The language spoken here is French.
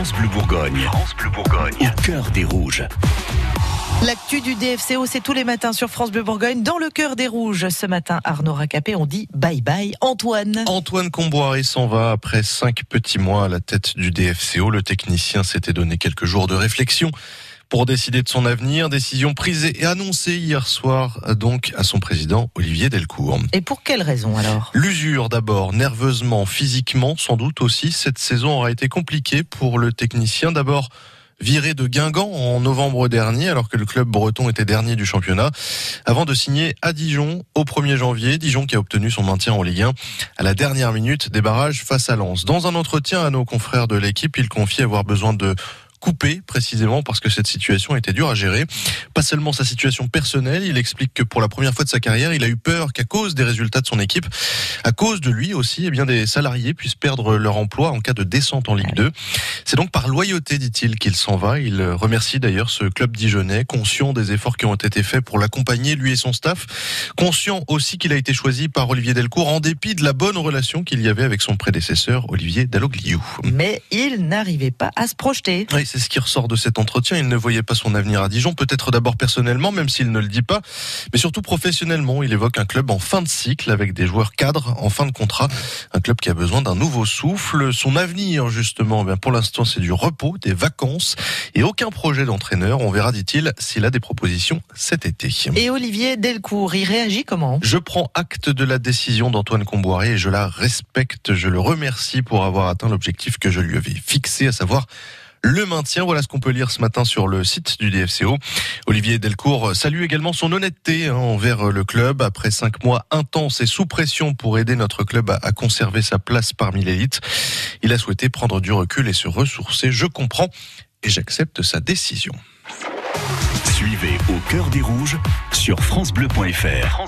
France Bleu Bourgogne. France Bleu Bourgogne. Au cœur des rouges. L'actu du DFCO, c'est tous les matins sur France Bleu Bourgogne, dans le cœur des rouges. Ce matin, Arnaud Racapé, on dit bye bye Antoine. Antoine Comboiré s'en va après cinq petits mois à la tête du DFCO. Le technicien s'était donné quelques jours de réflexion pour décider de son avenir. Décision prise et annoncée hier soir donc à son président Olivier Delcourt. Et pour quelle raison alors? L'usure d'abord, nerveusement, physiquement sans doute aussi. Cette saison aura été compliquée pour le technicien. D'abord viré de Guingamp en novembre dernier, alors que le club breton était dernier du championnat, avant de signer à Dijon au 1er janvier. Dijon qui a obtenu son maintien en Ligue 1 à la dernière minute des barrages face à Lens. Dans un entretien à nos confrères de l'équipe, il confie avoir besoin de coupé précisément parce que cette situation était dure à gérer. Pas seulement sa situation personnelle, il explique que pour la première fois de sa carrière, il a eu peur qu'à cause des résultats de son équipe, à cause de lui aussi, eh bien des salariés puissent perdre leur emploi en cas de descente en Ligue 2. C'est donc par loyauté, dit-il, qu'il s'en va. Il remercie d'ailleurs ce club dijonnais, conscient des efforts qui ont été faits pour l'accompagner, lui et son staff, conscient aussi qu'il a été choisi par Olivier Delcourt en dépit de la bonne relation qu'il y avait avec son prédécesseur, Olivier Dallogliou. Mais il n'arrivait pas à se projeter. Oui, c'est ce qui ressort de cet entretien. Il ne voyait pas son avenir à Dijon, peut-être d'abord personnellement, même s'il ne le dit pas, mais surtout professionnellement. Il évoque un club en fin de cycle avec des joueurs cadres en fin de contrat, un club qui a besoin d'un nouveau souffle. Son avenir, justement, bien pour l'instant, c'est du repos, des vacances et aucun projet d'entraîneur. On verra, dit-il, s'il a des propositions cet été. Et Olivier Delcourt, il réagit comment? Je prends acte de la décision d'Antoine Comboiré et je la respecte. Je le remercie pour avoir atteint l'objectif que je lui avais fixé, à savoir le maintien. Voilà ce qu'on peut lire ce matin sur le site du DFCO. Olivier Delcourt salue également son honnêteté hein, envers le club. Après cinq mois intenses et sous pression pour aider notre club à conserver sa place parmi l'élite, il a souhaité prendre du recul et se ressourcer. Je comprends et j'accepte sa décision. Suivez au cœur des rouges sur francebleu.fr.